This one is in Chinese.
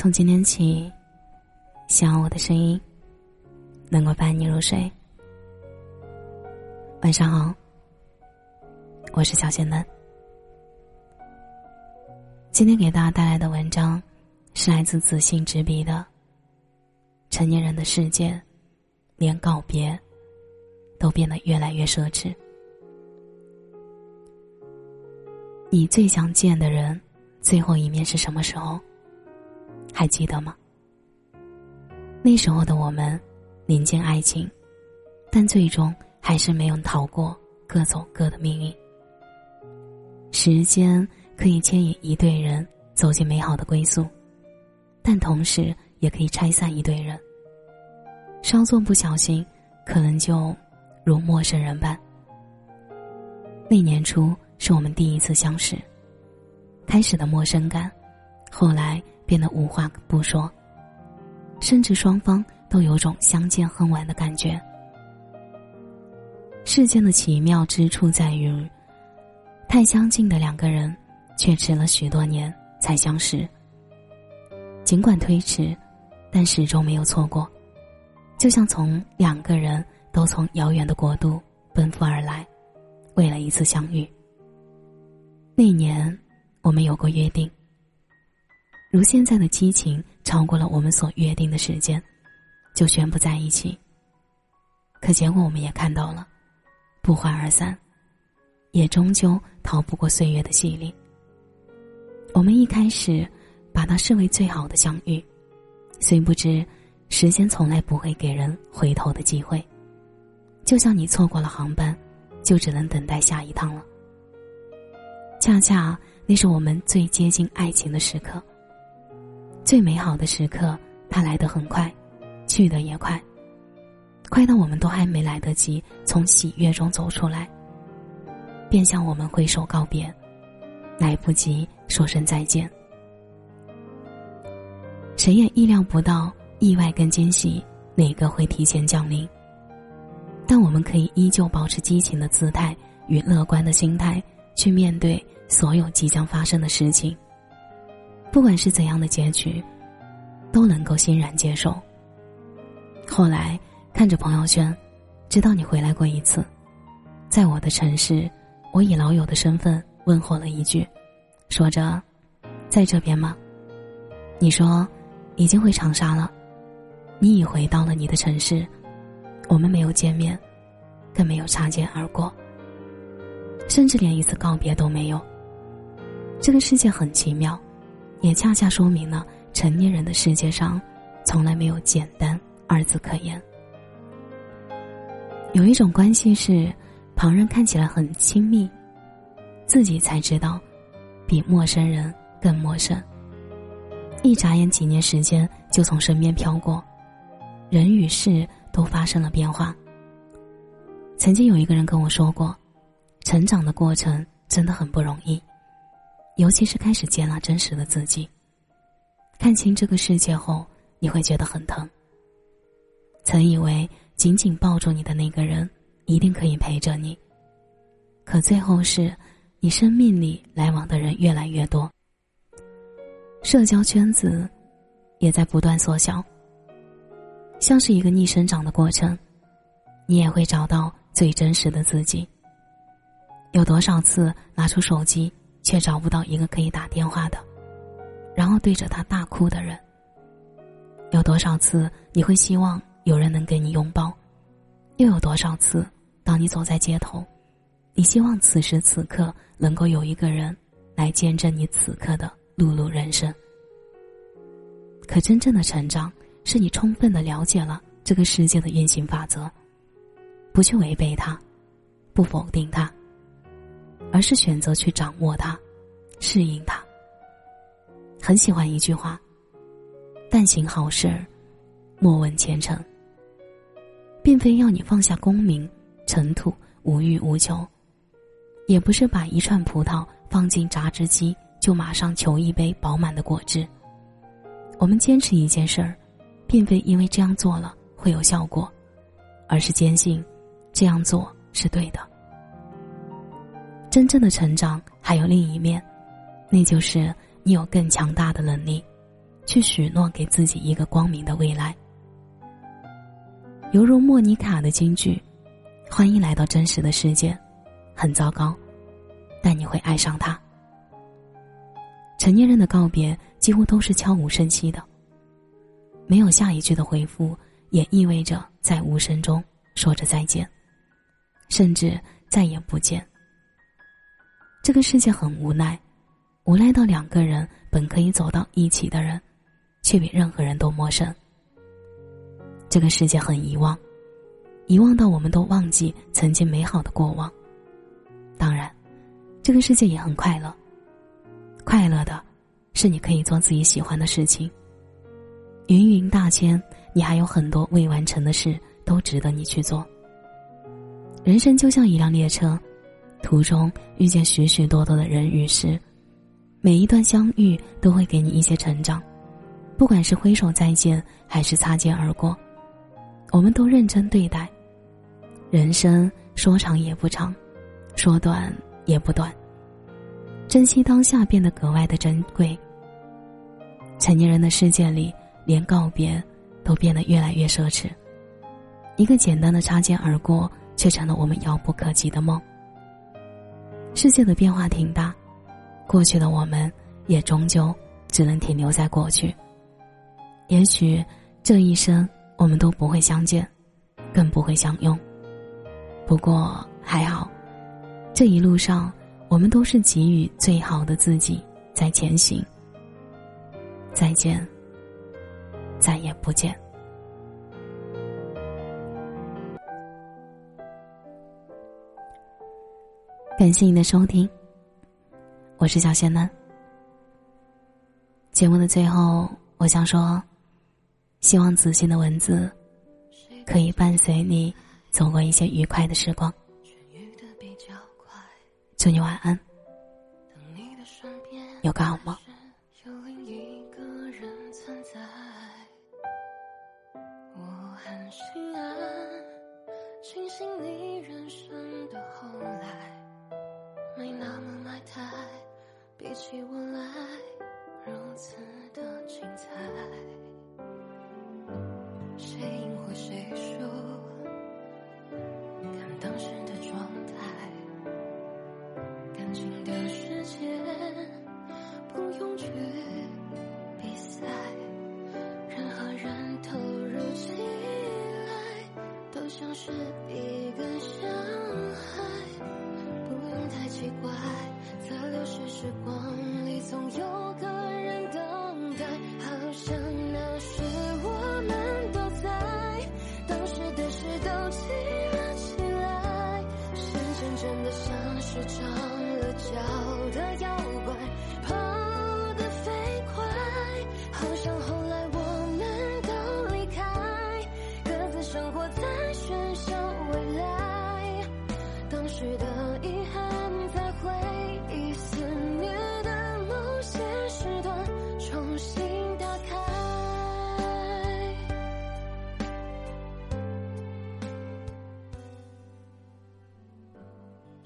从今天起，希望我的声音能够伴你入睡。晚上好，我是小仙嫩。今天给大家带来的文章是来自子信执笔的《成年人的世界，连告别都变得越来越奢侈》。你最想见的人，最后一面是什么时候？还记得吗？那时候的我们，临近爱情，但最终还是没有逃过各走各的命运。时间可以牵引一对人走进美好的归宿，但同时也可以拆散一对人。稍作不小心，可能就如陌生人般。那年初是我们第一次相识，开始的陌生感，后来。变得无话不说，甚至双方都有种相见恨晚的感觉。世间的奇妙之处在于，太相近的两个人，却迟了许多年才相识。尽管推迟，但始终没有错过，就像从两个人都从遥远的国度奔赴而来，为了一次相遇。那年，我们有过约定。如现在的激情超过了我们所约定的时间，就宣布在一起。可结果我们也看到了，不欢而散，也终究逃不过岁月的洗礼。我们一开始把它视为最好的相遇，虽不知时间从来不会给人回头的机会，就像你错过了航班，就只能等待下一趟了。恰恰那是我们最接近爱情的时刻。最美好的时刻，它来得很快，去得也快，快到我们都还没来得及从喜悦中走出来，便向我们挥手告别，来不及说声再见。谁也意料不到意外跟惊喜哪个会提前降临，但我们可以依旧保持激情的姿态与乐观的心态去面对所有即将发生的事情。不管是怎样的结局，都能够欣然接受。后来看着朋友圈，知道你回来过一次，在我的城市，我以老友的身份问候了一句，说着：“在这边吗？”你说：“已经回长沙了。”你已回到了你的城市，我们没有见面，更没有擦肩而过，甚至连一次告别都没有。这个世界很奇妙。也恰恰说明了成年人的世界上，从来没有简单二字可言。有一种关系是，旁人看起来很亲密，自己才知道，比陌生人更陌生。一眨眼，几年时间就从身边飘过，人与事都发生了变化。曾经有一个人跟我说过，成长的过程真的很不容易。尤其是开始接纳真实的自己，看清这个世界后，你会觉得很疼。曾以为紧紧抱住你的那个人一定可以陪着你，可最后是，你生命里来往的人越来越多，社交圈子也在不断缩小，像是一个逆生长的过程，你也会找到最真实的自己。有多少次拿出手机？却找不到一个可以打电话的，然后对着他大哭的人。有多少次你会希望有人能给你拥抱？又有多少次，当你走在街头，你希望此时此刻能够有一个人来见证你此刻的碌碌人生？可真正的成长，是你充分的了解了这个世界的运行法则，不去违背它，不否定它。而是选择去掌握它，适应它。很喜欢一句话：“但行好事，莫问前程。”并非要你放下功名尘土，无欲无求；也不是把一串葡萄放进榨汁机就马上求一杯饱满的果汁。我们坚持一件事儿，并非因为这样做了会有效果，而是坚信这样做是对的。真正的成长还有另一面，那就是你有更强大的能力，去许诺给自己一个光明的未来。犹如莫妮卡的金句：“欢迎来到真实的世界，很糟糕，但你会爱上它。”成年人的告别几乎都是悄无声息的，没有下一句的回复，也意味着在无声中说着再见，甚至再也不见。这个世界很无奈，无奈到两个人本可以走到一起的人，却比任何人都陌生。这个世界很遗忘，遗忘到我们都忘记曾经美好的过往。当然，这个世界也很快乐。快乐的，是你可以做自己喜欢的事情。芸芸大千，你还有很多未完成的事，都值得你去做。人生就像一辆列车，途中遇见许许多多的人与事，每一段相遇都会给你一些成长，不管是挥手再见，还是擦肩而过。我们都认真对待，人生说长也不长，说短也不短。珍惜当下变得格外的珍贵。成年人的世界里，连告别都变得越来越奢侈。一个简单的擦肩而过，却成了我们遥不可及的梦。世界的变化挺大，过去的我们也终究只能停留在过去。也许这一生。我们都不会相见，更不会相拥。不过还好，这一路上我们都是给予最好的自己在前行。再见，再也不见。感谢你的收听，我是小仙男。节目的最后，我想说。希望子欣的文字可以伴随你走过一些愉快的时光。祝你晚安，有个好梦。比当时的状态。感情的世界不用去比赛任何人投入起来都像是一个小孩不用太奇怪在流逝时光里总有个时的一